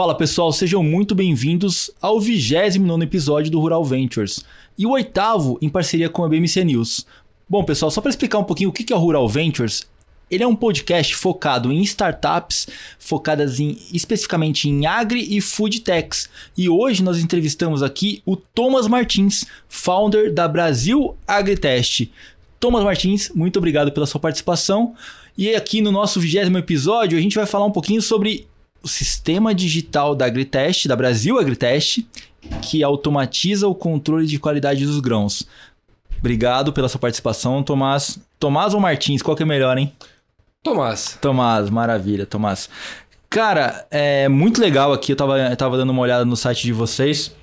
Fala pessoal, sejam muito bem-vindos ao 29 episódio do Rural Ventures e o oitavo em parceria com a BMC News. Bom, pessoal, só para explicar um pouquinho o que é o Rural Ventures, ele é um podcast focado em startups, focadas em, especificamente em agri e food techs. E hoje nós entrevistamos aqui o Thomas Martins, founder da Brasil Agritest. Thomas Martins, muito obrigado pela sua participação. E aqui no nosso vigésimo episódio a gente vai falar um pouquinho sobre o sistema digital da Agritest, da Brasil Agritest, que automatiza o controle de qualidade dos grãos. Obrigado pela sua participação, Tomás. Tomás ou Martins, qual que é melhor, hein? Tomás. Tomás, maravilha, Tomás. Cara, é muito legal aqui, eu tava, eu tava dando uma olhada no site de vocês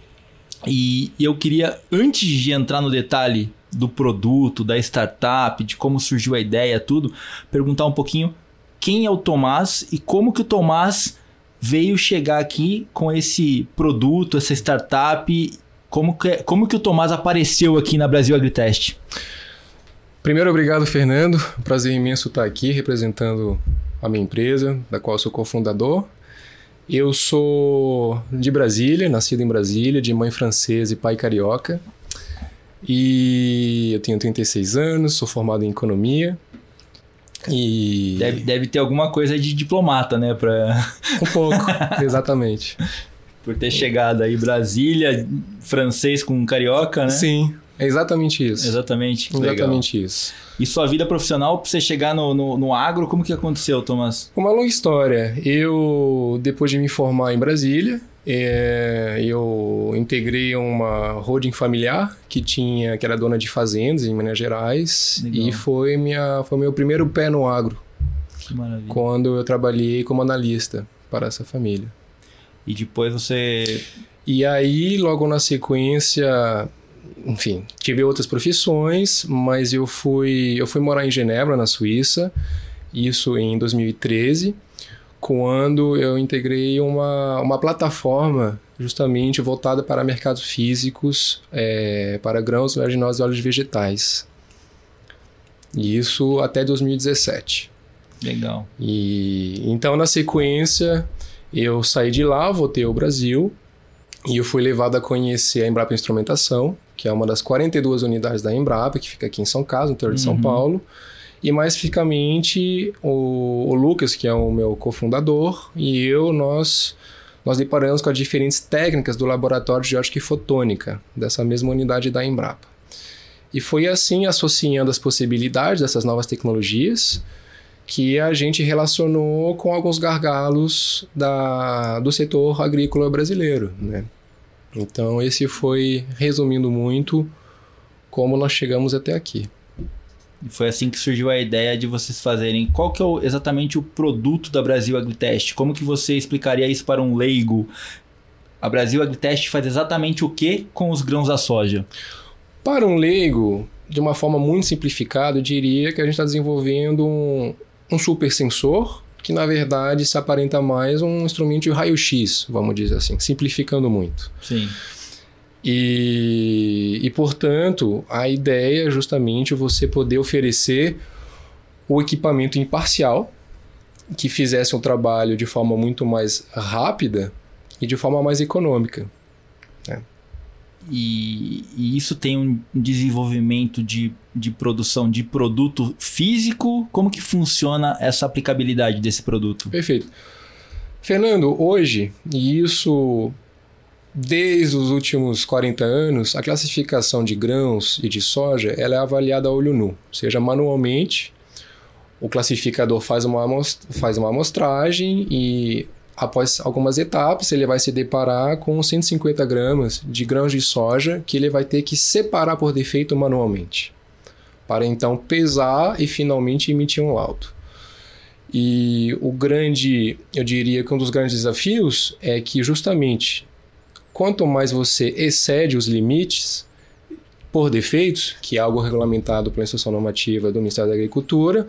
e, e eu queria, antes de entrar no detalhe do produto, da startup, de como surgiu a ideia, tudo, perguntar um pouquinho quem é o Tomás e como que o Tomás veio chegar aqui com esse produto, essa startup, como que, como que o Tomás apareceu aqui na Brasil Agritest? Primeiro, obrigado, Fernando. Prazer imenso estar aqui representando a minha empresa, da qual sou cofundador. Eu sou de Brasília, nascido em Brasília, de mãe francesa e pai carioca. E eu tenho 36 anos, sou formado em economia. E deve, deve ter alguma coisa de diplomata, né, para Um pouco, exatamente. Por ter chegado aí Brasília, francês com carioca, né? Sim, é exatamente isso. Exatamente. Exatamente Legal. isso. E sua vida profissional, para você chegar no, no, no, agro, como que aconteceu, Thomas? Uma longa história. Eu, depois de me formar em Brasília, é, eu integrei uma holding familiar que tinha, que era dona de fazendas em Minas Gerais Legal. e foi minha, foi meu primeiro pé no agro. Que maravilha. Quando eu trabalhei como analista para essa família. E depois você e aí, logo na sequência, enfim, tive outras profissões, mas eu fui, eu fui morar em Genebra, na Suíça, isso em 2013 quando eu integrei uma, uma plataforma justamente voltada para mercados físicos, é, para grãos, oleaginosos e óleos vegetais. E isso até 2017. Legal. E então na sequência eu saí de lá, voltei ao Brasil e eu fui levado a conhecer a Embrapa Instrumentação, que é uma das 42 unidades da Embrapa, que fica aqui em São Carlos, no interior de São uhum. Paulo. E mais especificamente, o, o Lucas, que é o meu cofundador, e eu, nós nós deparamos com as diferentes técnicas do laboratório de ótica e fotônica dessa mesma unidade da Embrapa. E foi assim, associando as possibilidades dessas novas tecnologias, que a gente relacionou com alguns gargalos da, do setor agrícola brasileiro. Né? Então, esse foi, resumindo muito, como nós chegamos até aqui. E foi assim que surgiu a ideia de vocês fazerem. Qual que é o, exatamente o produto da Brasil Agritest? Como que você explicaria isso para um leigo? A Brasil Agritest faz exatamente o que com os grãos da soja? Para um leigo, de uma forma muito simplificada, eu diria que a gente está desenvolvendo um, um super sensor que na verdade se aparenta mais um instrumento de raio-x, vamos dizer assim, simplificando muito. Sim. E, e, portanto, a ideia é justamente você poder oferecer o equipamento imparcial que fizesse um trabalho de forma muito mais rápida e de forma mais econômica. Né? E, e, isso tem um desenvolvimento de, de produção de produto físico? Como que funciona essa aplicabilidade desse produto? Perfeito. Fernando, hoje, e isso Desde os últimos 40 anos, a classificação de grãos e de soja ela é avaliada a olho nu, seja manualmente. O classificador faz uma, faz uma amostragem e, após algumas etapas, ele vai se deparar com 150 gramas de grãos de soja que ele vai ter que separar por defeito manualmente, para então pesar e finalmente emitir um laudo. E o grande, eu diria que um dos grandes desafios é que justamente quanto mais você excede os limites por defeitos, que é algo regulamentado pela instrução normativa do Ministério da Agricultura,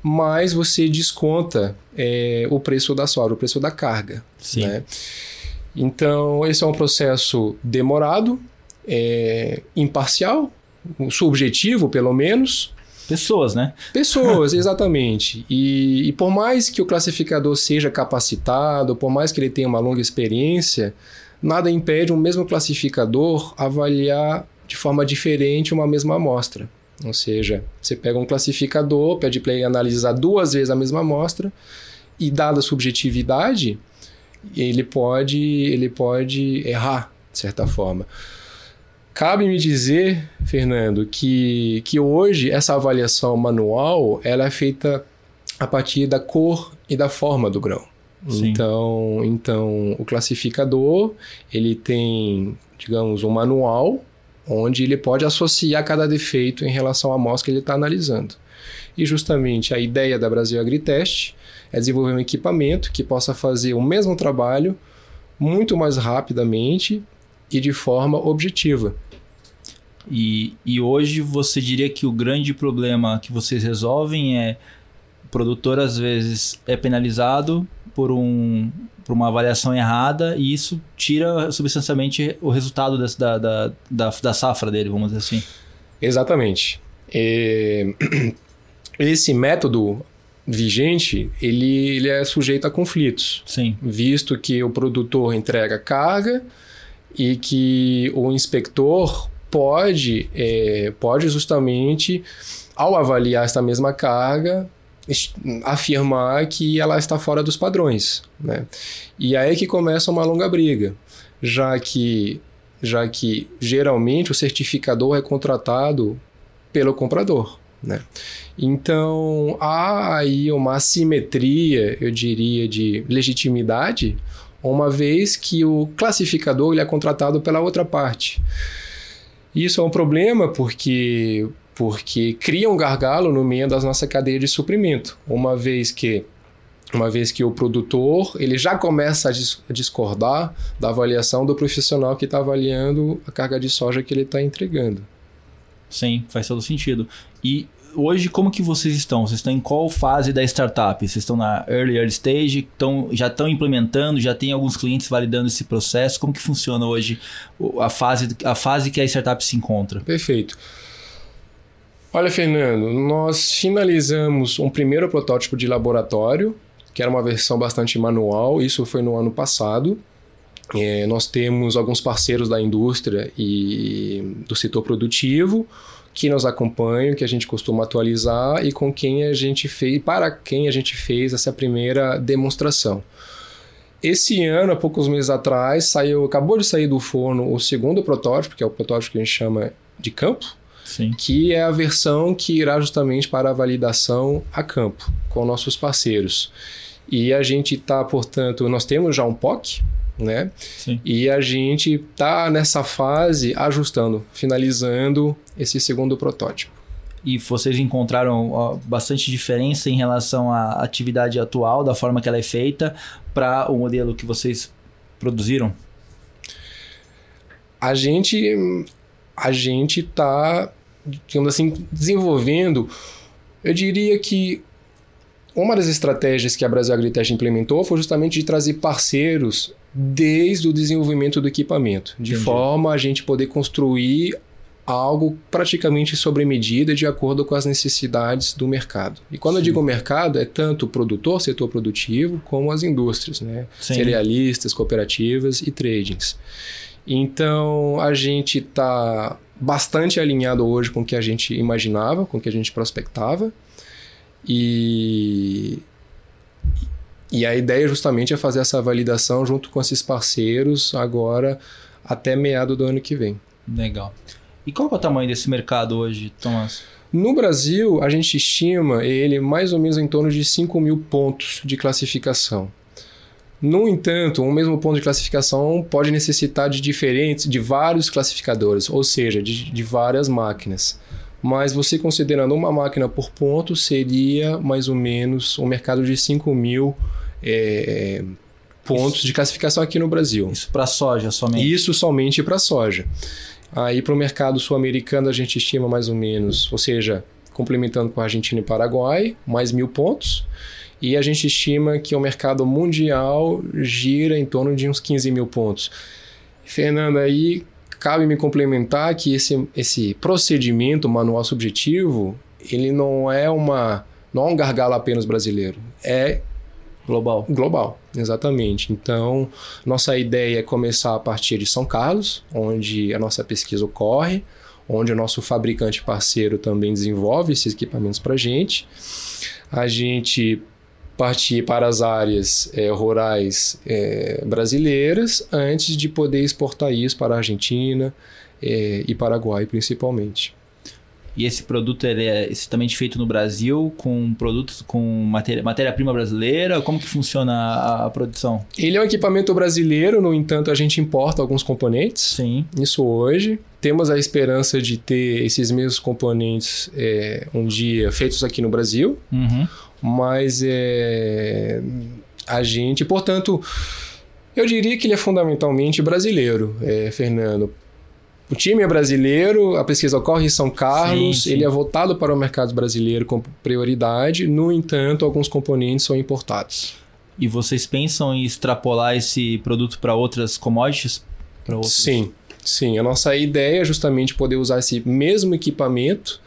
mais você desconta é, o preço da soja, o preço da carga. Sim. Né? Então, esse é um processo demorado, é, imparcial, subjetivo pelo menos, Pessoas, né? Pessoas, exatamente. E, e por mais que o classificador seja capacitado, por mais que ele tenha uma longa experiência, nada impede um mesmo classificador avaliar de forma diferente uma mesma amostra. Ou seja, você pega um classificador, pede para ele analisar duas vezes a mesma amostra e dada a subjetividade, ele pode, ele pode errar, de certa forma. Cabe me dizer, Fernando, que, que hoje essa avaliação manual ela é feita a partir da cor e da forma do grão. Sim. Então, então o classificador ele tem, digamos, um manual onde ele pode associar cada defeito em relação à amostra que ele está analisando. E justamente a ideia da Brasil Agritest é desenvolver um equipamento que possa fazer o mesmo trabalho muito mais rapidamente e de forma objetiva. E, e hoje você diria que o grande problema que vocês resolvem é o produtor às vezes é penalizado por, um, por uma avaliação errada e isso tira substancialmente o resultado desse, da, da, da, da, safra dele, vamos dizer assim. Exatamente. Esse método vigente, ele, ele é sujeito a conflitos. Sim. Visto que o produtor entrega carga e que o inspector pode, é, pode justamente, ao avaliar esta mesma carga, afirmar que ela está fora dos padrões. Né? E aí é que começa uma longa briga, já que, já que geralmente o certificador é contratado pelo comprador. Né? Então há aí uma assimetria, eu diria, de legitimidade, uma vez que o classificador ele é contratado pela outra parte. Isso é um problema porque, porque cria um gargalo no meio da nossa cadeia de suprimento, uma vez que uma vez que o produtor ele já começa a discordar da avaliação do profissional que está avaliando a carga de soja que ele está entregando. Sim, faz todo sentido. E hoje como que vocês estão? Vocês estão em qual fase da startup? Vocês estão na early, early stage? Estão, já estão implementando? Já tem alguns clientes validando esse processo? Como que funciona hoje a fase, a fase que a startup se encontra? Perfeito. Olha, Fernando, nós finalizamos um primeiro protótipo de laboratório, que era uma versão bastante manual, isso foi no ano passado. É, nós temos alguns parceiros da indústria e do setor produtivo, que nos acompanham, que a gente costuma atualizar e com quem a gente fez, para quem a gente fez essa primeira demonstração. Esse ano, há poucos meses atrás, saiu, acabou de sair do forno o segundo protótipo, que é o protótipo que a gente chama de campo, Sim. que é a versão que irá justamente para a validação a campo, com nossos parceiros. E a gente está, portanto, nós temos já um POC, né? Sim. E a gente está nessa fase ajustando, finalizando esse segundo protótipo. E vocês encontraram bastante diferença em relação à atividade atual, da forma que ela é feita, para o modelo que vocês produziram? A gente a gente está, digamos assim, desenvolvendo. Eu diria que uma das estratégias que a Brasil Agritech implementou foi justamente de trazer parceiros desde o desenvolvimento do equipamento, de Entendi. forma a gente poder construir algo praticamente sobre medida de acordo com as necessidades do mercado. E quando Sim. eu digo mercado, é tanto o produtor, setor produtivo, como as indústrias, né? cerealistas, cooperativas e tradings. Então a gente está bastante alinhado hoje com o que a gente imaginava, com o que a gente prospectava. E, e a ideia justamente é fazer essa validação junto com esses parceiros agora até meado do ano que vem. Legal. E qual é o tamanho desse mercado hoje, Tomás? No Brasil, a gente estima ele mais ou menos em torno de 5 mil pontos de classificação. No entanto, um mesmo ponto de classificação pode necessitar de diferentes, de vários classificadores, ou seja, de, de várias máquinas. Mas você considerando uma máquina por ponto, seria mais ou menos um mercado de 5 mil é, pontos isso, de classificação aqui no Brasil. Isso para soja somente? Isso somente para soja. Aí para o mercado sul-americano a gente estima mais ou menos, ou seja, complementando com a Argentina e Paraguai, mais mil pontos. E a gente estima que o mercado mundial gira em torno de uns 15 mil pontos. Fernando, aí cabe me complementar que esse, esse procedimento manual subjetivo ele não é uma não é um gargalo apenas brasileiro, é global. Global, exatamente. Então, nossa ideia é começar a partir de São Carlos, onde a nossa pesquisa ocorre, onde o nosso fabricante parceiro também desenvolve esses equipamentos para a gente. A gente partir para as áreas é, rurais é, brasileiras antes de poder exportar isso para a Argentina é, e Paraguai principalmente. E esse produto ele é exatamente feito no Brasil com produtos com matéria, matéria-prima brasileira? Como que funciona a, a, produção? Ele é um equipamento brasileiro, no entanto, a gente importa alguns componentes. Sim. Isso hoje. Temos a esperança de ter esses mesmos componentes é, um dia feitos aqui no Brasil. Uhum. Mas é, a gente, portanto, eu diria que ele é fundamentalmente brasileiro, é, Fernando. O time é brasileiro, a pesquisa ocorre em São Carlos, sim, sim. ele é voltado para o mercado brasileiro com prioridade, no entanto, alguns componentes são importados. E vocês pensam em extrapolar esse produto para outras commodities? Outros... Sim, sim. A nossa ideia é justamente poder usar esse mesmo equipamento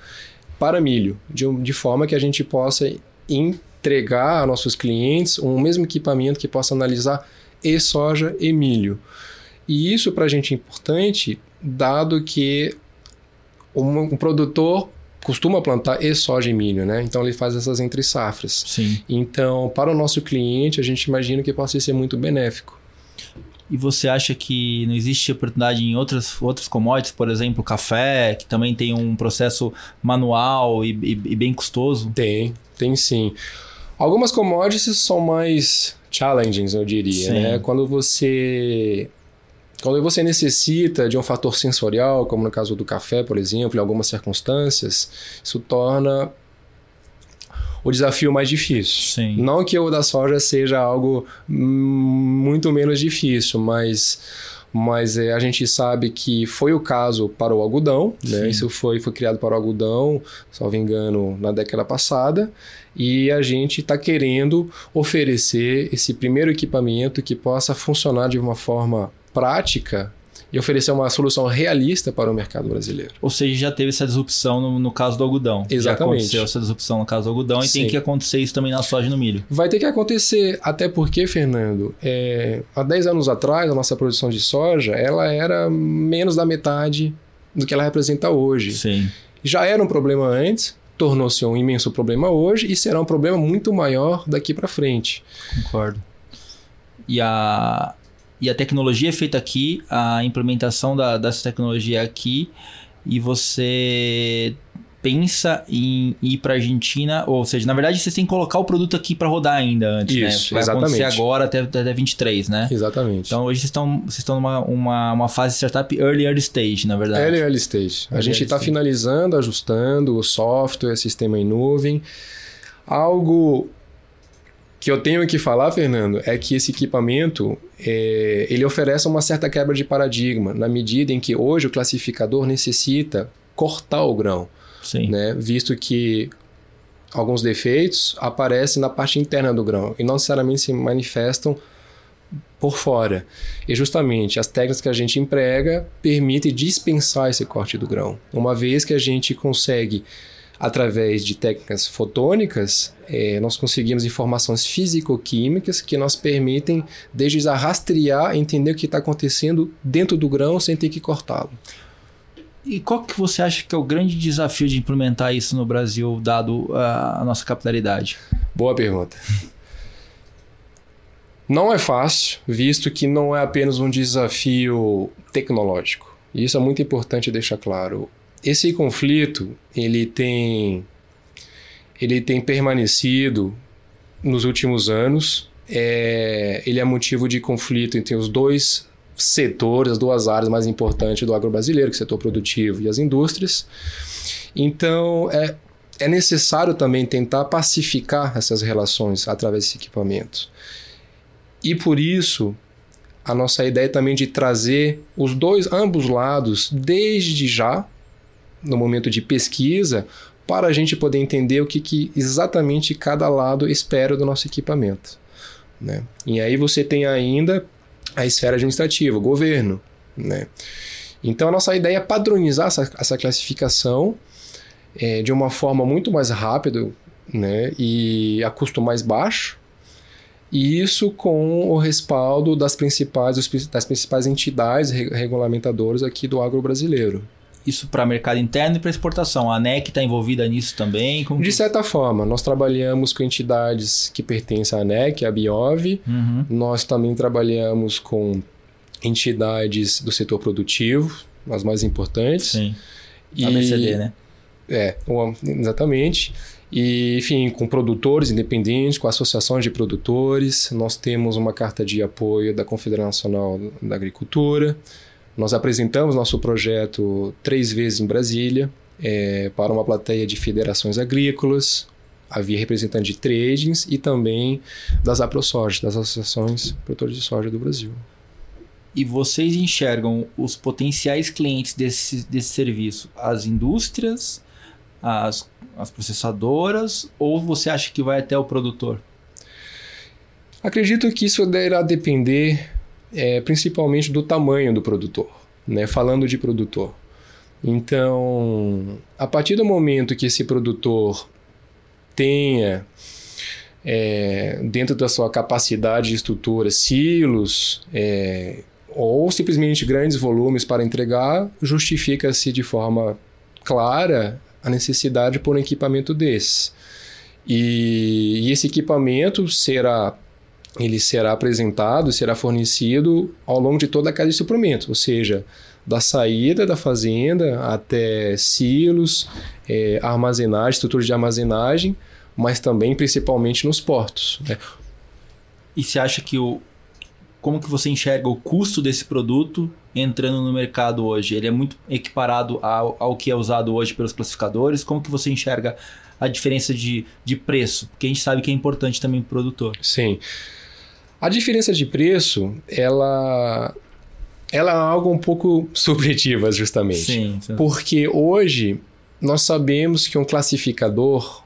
para milho, de, de forma que a gente possa entregar a nossos clientes um mesmo equipamento que possa analisar e soja e milho. E isso para a gente é importante dado que um, um produtor costuma plantar e soja e milho, né? Então ele faz essas entre safras. Sim. Então, para o nosso cliente, a gente imagina que possa ser muito benéfico. E você acha que não existe oportunidade em outras, outras commodities, por exemplo, café, que também tem um processo manual e, e, e bem custoso? Tem, tem sim. Algumas commodities são mais challenging, eu diria, sim. né? Quando você quando você necessita de um fator sensorial, como no caso do café, por exemplo, em algumas circunstâncias, isso torna o desafio mais difícil. Sim. Não que o da soja seja algo muito menos difícil, mas mas é, a gente sabe que foi o caso para o algodão, né? Isso foi, foi criado para o algodão, salvo engano, na década passada, e a gente está querendo oferecer esse primeiro equipamento que possa funcionar de uma forma prática e oferecer uma solução realista para o mercado brasileiro. Ou seja, já teve essa disrupção no, no caso do algodão. Exatamente. Já aconteceu essa disrupção no caso do algodão e Sim. tem que acontecer isso também na soja e no milho. Vai ter que acontecer, até porque, Fernando, é, há 10 anos atrás, a nossa produção de soja ela era menos da metade do que ela representa hoje. Sim. Já era um problema antes, tornou-se um imenso problema hoje e será um problema muito maior daqui para frente. Concordo. E a, e a tecnologia é feita aqui, a implementação da, dessa tecnologia é aqui, e você pensa em ir para a Argentina, ou seja, na verdade vocês têm que colocar o produto aqui para rodar ainda antes, né? Isso, né? Vai exatamente. acontecer agora até, até 23, né? Exatamente. Então hoje vocês estão, vocês estão numa uma, uma fase de startup early, early stage, na verdade. Early, early stage. Early, a gente está finalizando, ajustando o software, sistema em nuvem. Algo que eu tenho que falar, Fernando, é que esse equipamento é, ele oferece uma certa quebra de paradigma, na medida em que hoje o classificador necessita cortar o grão, Sim. Né? visto que alguns defeitos aparecem na parte interna do grão e não necessariamente se manifestam por fora. E justamente as técnicas que a gente emprega permitem dispensar esse corte do grão, uma vez que a gente consegue através de técnicas fotônicas, é, nós conseguimos informações físico-químicas que nos permitem, desde já, rastrear, entender o que está acontecendo dentro do grão sem ter que cortá-lo. E qual que você acha que é o grande desafio de implementar isso no Brasil, dado a, a nossa capilaridade? Boa pergunta. Não é fácil, visto que não é apenas um desafio tecnológico. E isso é muito importante deixar claro. Esse conflito, ele tem ele tem permanecido nos últimos anos. É, ele é motivo de conflito entre os dois setores, as duas áreas mais importantes do agro brasileiro, que é o setor produtivo e as indústrias. Então, é, é necessário também tentar pacificar essas relações através desse equipamento. E por isso, a nossa ideia é também de trazer os dois, ambos lados, desde já, no momento de pesquisa, para a gente poder entender o que, que exatamente cada lado espera do nosso equipamento. Né? E aí você tem ainda a esfera administrativa, o governo. Né? Então a nossa ideia é padronizar essa, essa classificação é, de uma forma muito mais rápida né, e a custo mais baixo, e isso com o respaldo das principais, das principais entidades regulamentadoras aqui do agro brasileiro. Isso para mercado interno e para exportação. A ANEC está envolvida nisso também? Como de certa forma, nós trabalhamos com entidades que pertencem à ANEC, a Biov. Uhum. Nós também trabalhamos com entidades do setor produtivo, as mais importantes. Sim. E... A BCD, né? É, exatamente. E, enfim, com produtores independentes, com associações de produtores. Nós temos uma carta de apoio da Confederação Nacional da Agricultura. Nós apresentamos nosso projeto três vezes em Brasília é, para uma plateia de federações agrícolas. Havia representante de tradings e também das AproSoja, das associações produtores de soja do Brasil. E vocês enxergam os potenciais clientes desse, desse serviço, as indústrias, as, as processadoras, ou você acha que vai até o produtor? Acredito que isso deverá depender é, principalmente do tamanho do produtor, né? falando de produtor. Então, a partir do momento que esse produtor tenha é, dentro da sua capacidade de estrutura silos, é, ou simplesmente grandes volumes para entregar, justifica-se de forma clara a necessidade por um equipamento desse. E, e, esse equipamento será ele será apresentado, será fornecido ao longo de toda a cadeia de suprimento, ou seja, da saída da fazenda até silos, é, armazenagem, estruturas de armazenagem, mas também principalmente nos portos. Né? E você acha que o, como que você enxerga o custo desse produto entrando no mercado hoje? Ele é muito equiparado ao, ao que é usado hoje pelos classificadores? Como que você enxerga a diferença de, de preço? Porque a gente sabe que é importante também para o produtor. Sim. A diferença de preço, ela, ela é algo um pouco subjetiva, justamente. Sim, sim. Porque hoje nós sabemos que um classificador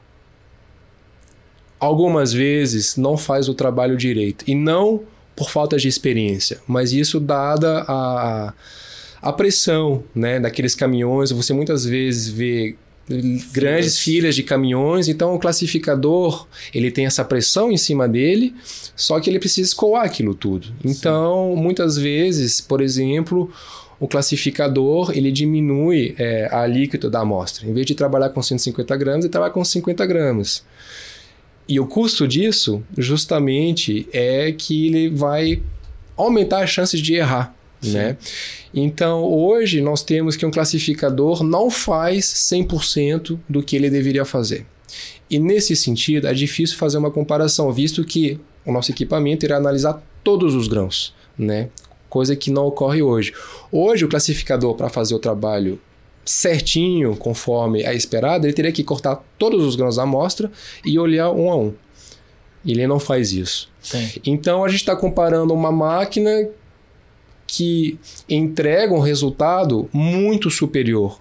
algumas vezes não faz o trabalho direito. E não por falta de experiência, mas isso dada a, a pressão né, daqueles caminhões. Você muitas vezes vê grandes filas de caminhões, então o classificador ele tem essa pressão em cima dele, só que ele precisa escoar aquilo tudo. Então, Sim. muitas vezes, por exemplo, o classificador ele diminui é, a alíquota da amostra. Em vez de trabalhar com 150 gramas, ele trabalha com 50 gramas. E o custo disso, justamente, é que ele vai aumentar as chances de errar. Né? Então, hoje, nós temos que um classificador não faz 100% do que ele deveria fazer. E nesse sentido, é difícil fazer uma comparação, visto que o nosso equipamento irá analisar todos os grãos, né? coisa que não ocorre hoje. Hoje, o classificador, para fazer o trabalho certinho, conforme é esperado, ele teria que cortar todos os grãos da amostra e olhar um a um. Ele não faz isso. Sim. Então a gente está comparando uma máquina que entrega um resultado muito superior.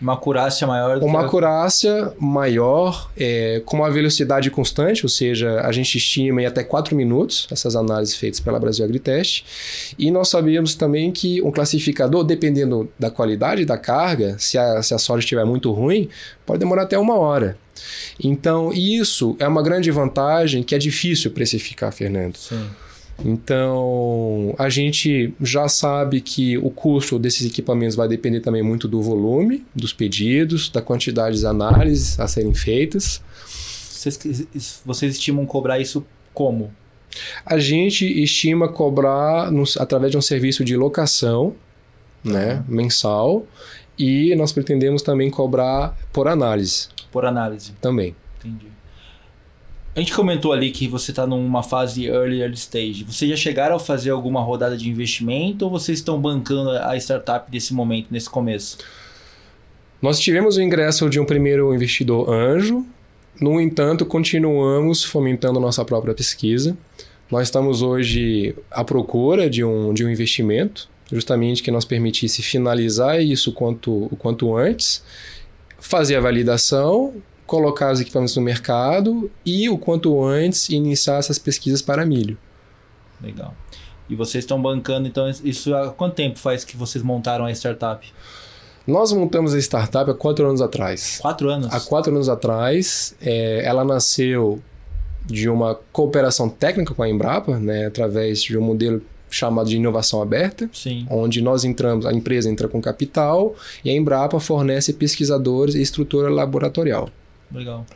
Uma acurácia maior. Do uma que... acurácia maior, é, com uma velocidade constante, ou seja, a gente estima em até 4 minutos essas análises feitas pela Brasil Agritest. E nós sabemos também que um classificador, dependendo da qualidade da carga, se a, se a soja estiver muito ruim, pode demorar até uma hora. Então, isso é uma grande vantagem que é difícil precificar, Fernando. Sim. Então, a gente já sabe que o custo desses equipamentos vai depender também muito do volume, dos pedidos, da quantidade de análises a serem feitas. Vocês, vocês estimam cobrar isso como? A gente estima cobrar no, através de um serviço de locação né, mensal e nós pretendemos também cobrar por análise. Por análise. Também. Entendi. A gente comentou ali que você está numa fase early, early stage. Vocês já chegaram a fazer alguma rodada de investimento ou vocês estão bancando a startup nesse momento, nesse começo? Nós tivemos o ingresso de um primeiro investidor anjo. No entanto, continuamos fomentando nossa própria pesquisa. Nós estamos hoje à procura de um, de um investimento, justamente que nos permitisse finalizar isso quanto, o quanto antes, fazer a validação colocar os equipamentos no mercado e, o quanto antes, iniciar essas pesquisas para milho. Legal. E vocês estão bancando, então, isso há quanto tempo faz que vocês montaram a startup? Nós montamos a startup há quatro anos atrás. Quatro anos? Há quatro anos atrás, é, ela nasceu de uma cooperação técnica com a Embrapa, né, através de um modelo chamado de inovação aberta, Sim. onde nós entramos, a empresa entra com capital e a Embrapa fornece pesquisadores e estrutura laboratorial. Legal.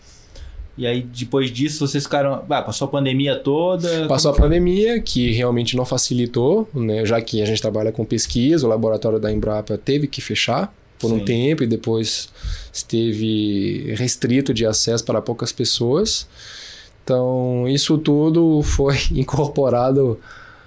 E aí, depois disso, vocês ficaram. Ah, passou a pandemia toda. Passou a pandemia, que realmente não facilitou, né? já que a gente trabalha com pesquisa, o laboratório da Embrapa teve que fechar por Sim. um tempo e depois esteve restrito de acesso para poucas pessoas. Então, isso tudo foi incorporado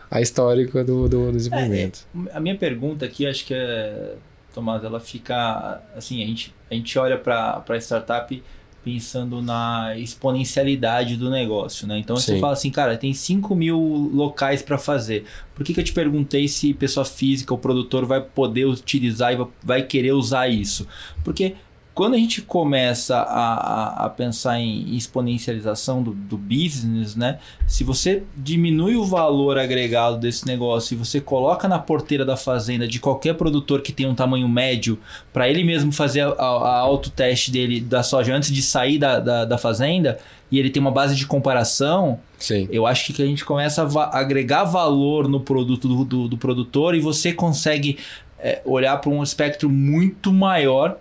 à histórica do, do desenvolvimento. A minha pergunta aqui, acho que é. Tomás, ela fica. Assim, a gente, a gente olha para a startup pensando na exponencialidade do negócio, né? Então você Sim. fala assim, cara, tem 5 mil locais para fazer. Por que, que eu te perguntei se pessoa física, o produtor, vai poder utilizar e vai querer usar isso? Porque quando a gente começa a, a, a pensar em exponencialização do, do business, né? Se você diminui o valor agregado desse negócio e você coloca na porteira da fazenda de qualquer produtor que tem um tamanho médio, para ele mesmo fazer a, a, autoteste dele da soja antes de sair da, da, da fazenda, e ele tem uma base de comparação, Sim. eu acho que a gente começa a va- agregar valor no produto do, do, do produtor e você consegue é, olhar para um espectro muito maior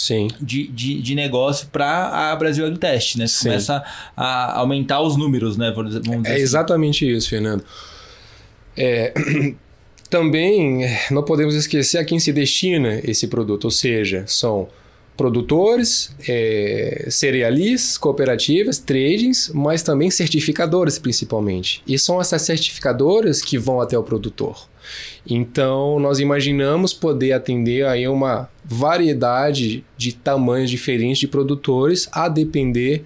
Sim. de, de, de negócio para a Brasil Agrotest, né? Sim. começa a aumentar os números, né? Vamos dizer É assim. exatamente isso, Fernando. É, também é, não podemos esquecer a quem se destina esse produto, ou seja, são produtores, é, cerealistas, cooperativas, tradings, mas também certificadoras principalmente. E são essas certificadoras que vão até o produtor. Então, nós imaginamos poder atender aí uma variedade de tamanhos diferentes de produtores, a depender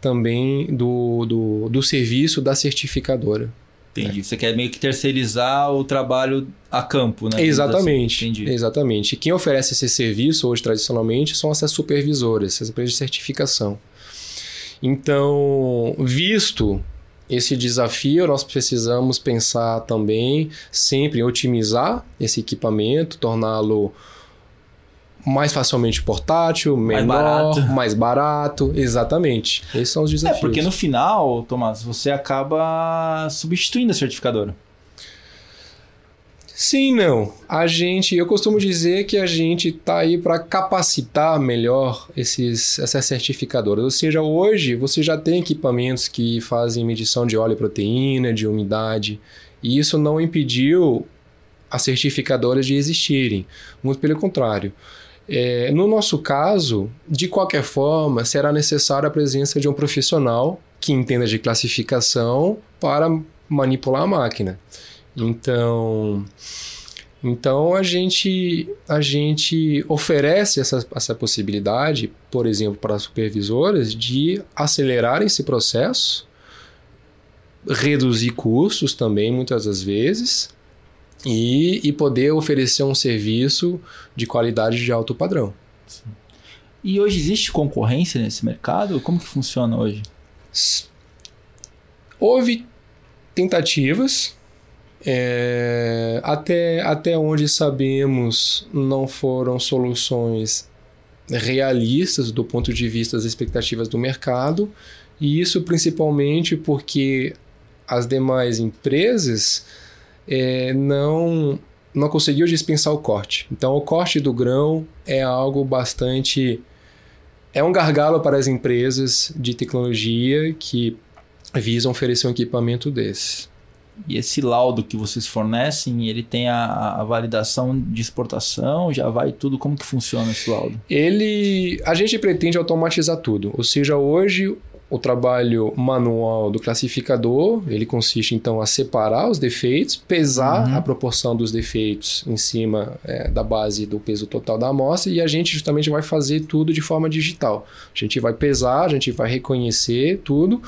também do, do, do serviço da certificadora. Entendi. Você quer meio que terceirizar o trabalho a campo, né? Exatamente. Entendi. Exatamente. E quem oferece esse serviço hoje, tradicionalmente, são essas supervisoras, essas empresas de certificação. Então, visto esse desafio, nós precisamos pensar também sempre em otimizar esse equipamento, torná-lo mais facilmente portátil, Mais menor, barato. mais barato. Exatamente. Esses são os É, desafios. porque no final, Tomás, você acaba substituindo a certificadora. Sim, não. A gente, eu costumo dizer que a gente está aí para capacitar melhor esses, essas certificadoras. Ou seja, hoje você já tem equipamentos que fazem medição de óleo e proteína, de umidade, e isso não impediu as certificadoras de existirem. Muito pelo contrário. É, no nosso caso, de qualquer forma, será necessária a presença de um profissional que entenda de classificação para manipular a máquina. Então, então a gente a gente oferece essa, essa possibilidade, por exemplo, para as supervisoras de acelerar esse processo, reduzir custos também muitas das vezes e, e poder oferecer um serviço de qualidade de alto padrão. E hoje existe concorrência nesse mercado? Como que funciona hoje? Houve tentativas, é, até, até onde sabemos, não foram soluções realistas do ponto de vista das expectativas do mercado, e isso principalmente porque as demais empresas é, não, não conseguiu dispensar o corte. Então, o corte do grão é algo bastante. É um gargalo para as empresas de tecnologia que visam oferecer um equipamento desse. E esse laudo que vocês fornecem, ele tem a, a validação de exportação, já vai tudo, como que funciona esse laudo? Ele, a gente pretende automatizar tudo, ou seja, hoje o trabalho manual do classificador, ele consiste então a separar os defeitos, pesar Uhum. a proporção dos defeitos em cima é, da base do peso total da amostra e a gente justamente vai fazer tudo de forma digital. A gente vai pesar, a gente vai reconhecer tudo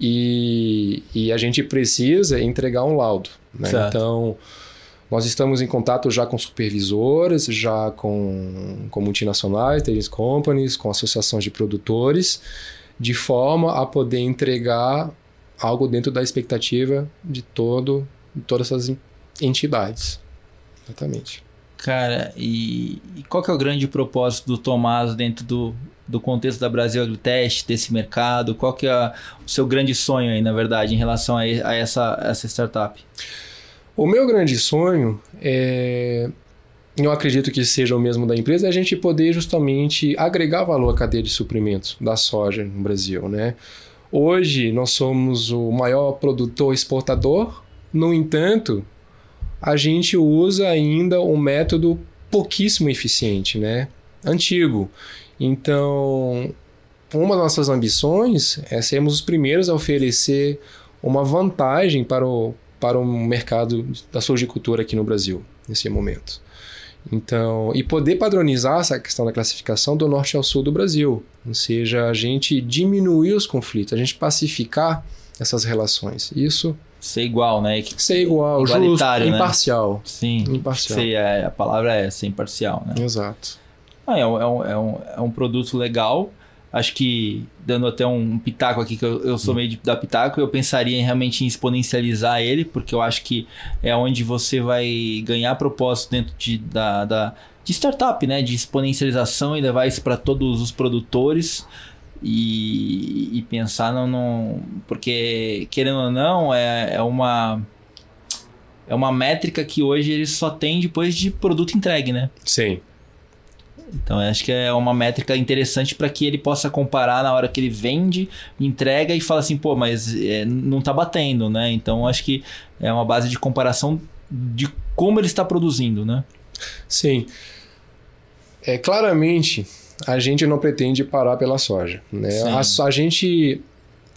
e, e a gente precisa entregar um laudo. né? Então, nós estamos em contato já com supervisoras, já com, com multinacionais, trading companies, com associações de produtores, de forma a poder entregar algo dentro da expectativa de todo de todas essas entidades. Exatamente. Cara, e, e qual que é o grande propósito do Tomás dentro do, do contexto da Brasil Agritest, desse mercado? Qual que é o seu grande sonho aí, na verdade, em relação a, a essa, essa startup? O meu grande sonho é eu acredito que seja o mesmo da empresa, é a gente poder justamente agregar valor à cadeia de suprimentos da soja no Brasil, né? Hoje nós somos o maior produtor exportador, no entanto, a gente usa ainda um método pouquíssimo eficiente, né? Antigo. Então, uma das nossas ambições é sermos os primeiros a oferecer uma vantagem para o, para o mercado da sojicultura aqui no Brasil, nesse momento. Então, e poder padronizar essa questão da classificação do norte ao sul do Brasil, ou seja, a gente diminuir os conflitos, a gente pacificar essas relações. Isso ser igual, né? Ser igual, justo, né? imparcial. Sim. Imparcial. Ser, é, a palavra é ser imparcial, né? Exato. Ah, é, um, é, um, é, um, é um produto legal. Acho que, dando até um pitaco aqui, que eu, eu sou meio de dar pitaco, eu pensaria em, realmente em exponencializar ele, porque eu acho que é onde você vai ganhar propósito dentro de, da, da, de startup, né? De exponencialização e levar isso para todos os produtores. E, e, pensar no, Porque, querendo ou não, é, é uma. É uma métrica que hoje ele só tem depois de produto entregue, né? Sim. Então acho que é uma métrica interessante para que ele possa comparar na hora que ele vende, entrega e fala assim, pô, mas é, não está batendo, né? Então acho que é uma base de comparação de como ele está produzindo, né? Sim. É claramente a gente não pretende parar pela soja, né? A, a gente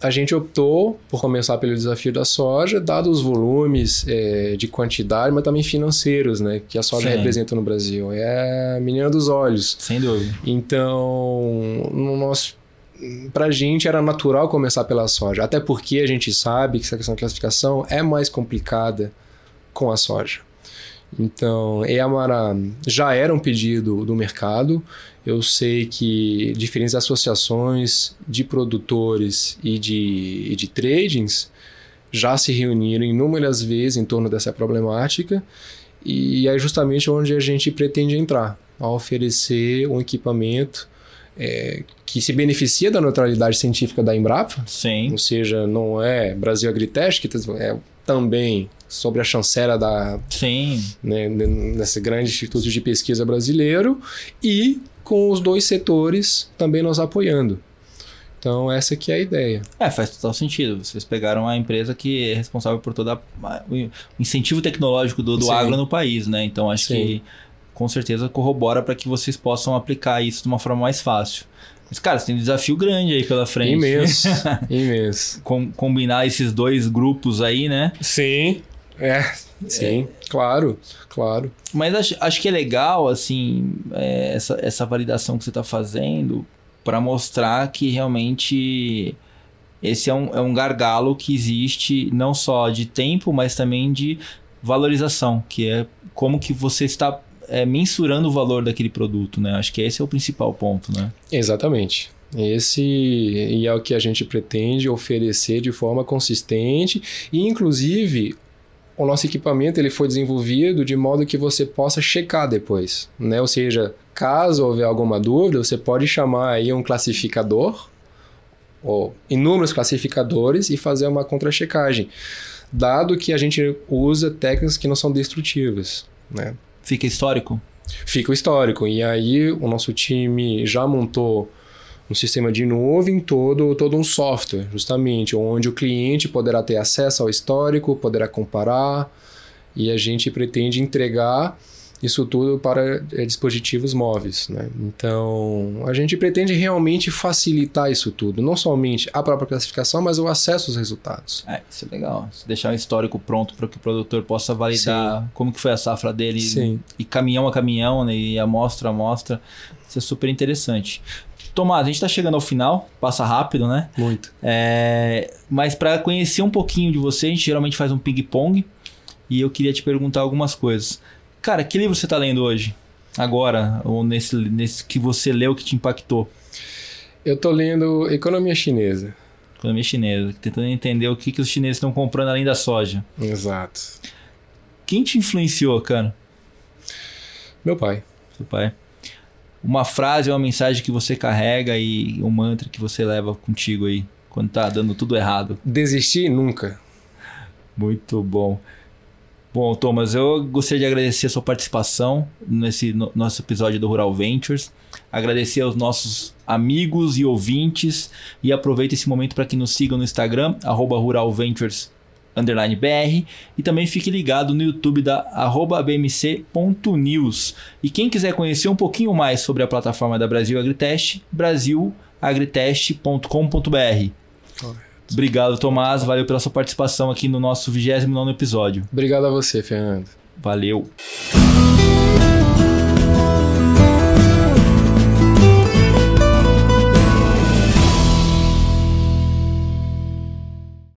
a gente optou por começar pelo desafio da soja, dados os volumes é, de quantidade, mas também financeiros, né? Que a soja Sim. representa no Brasil. É a menina dos olhos. Sem dúvida. Então, no nosso para a gente era natural começar pela soja, até porque a gente sabe que essa questão de classificação é mais complicada com a soja. Então, Eamara já era um pedido do mercado. Eu sei que diferentes associações de produtores e de, e de tradings já se reuniram inúmeras vezes em torno dessa problemática e é justamente onde a gente pretende entrar, a oferecer um equipamento é, que se beneficia da neutralidade científica da Embrapa, Sim. ou seja, não é Brasil Agritech, que é também sobre a chancela da Sim. Né, nesse grande instituto de pesquisa brasileiro e com os dois setores também nos apoiando. Então essa que é a ideia. É, faz total sentido. Vocês pegaram a empresa que é responsável por todo o incentivo tecnológico do, do agro no país, né? Então acho Sim. que com certeza corrobora para que vocês possam aplicar isso de uma forma mais fácil. Mas, cara, você tem um desafio grande aí pela frente. Imenso, imenso. Com, combinar esses dois grupos aí, né? Sim. É, sim, é. claro, claro. Mas acho, acho que é legal, assim, é, essa, essa validação que você está fazendo para mostrar que realmente esse é um, é um gargalo que existe não só de tempo, mas também de valorização, que é como que você está é, mensurando o valor daquele produto, né? Acho que esse é o principal ponto, né? Exatamente. Esse e é o que a gente pretende oferecer de forma consistente e, inclusive, o nosso equipamento ele foi desenvolvido de modo que você possa checar depois, né? Ou seja, caso houver alguma dúvida, você pode chamar aí um classificador ou inúmeros classificadores e fazer uma contra-checagem, dado que a gente usa técnicas que não são destrutivas, né? Fica histórico? Fica o histórico. E aí o nosso time já montou um sistema de nuvem todo, todo um software, justamente, onde o cliente poderá ter acesso ao histórico, poderá comparar, e a gente pretende entregar isso tudo para é, dispositivos móveis. Né? Então, a gente pretende realmente facilitar isso tudo, não somente a própria classificação, mas o acesso aos resultados. É, isso é legal. Deixar um histórico pronto para que o produtor possa validar Sim. como que foi a safra dele Sim. e caminhão a caminhão, né? e amostra a amostra. Isso é super interessante. Tomás, a gente está chegando ao final, passa rápido, né? Muito. É, mas para conhecer um pouquinho de você, a gente geralmente faz um ping-pong e eu queria te perguntar algumas coisas. Cara, que livro você está lendo hoje? Agora, ou nesse, nesse que você leu que te impactou? Eu estou lendo Economia Chinesa. Economia Chinesa, tentando entender o que, que os chineses estão comprando além da soja. Exato. Quem te influenciou, cara? Meu pai. Seu pai. Uma frase ou uma mensagem que você carrega e um mantra que você leva contigo aí quando tá dando tudo errado. Desistir nunca. Muito bom. Bom, Thomas, eu gostaria de agradecer a sua participação nesse no, nosso episódio do Rural Ventures. Agradecer aos nossos amigos e ouvintes. E aproveita esse momento para que nos sigam no Instagram, ruralventures BR, e também fique ligado no YouTube da bmc.news. E quem quiser conhecer um pouquinho mais sobre a plataforma da Brasil Agritest, brasilagritest.com.br. Obrigado, Tomás. Valeu pela sua participação aqui no nosso 29 episódio. Obrigado a você, Fernando. Valeu.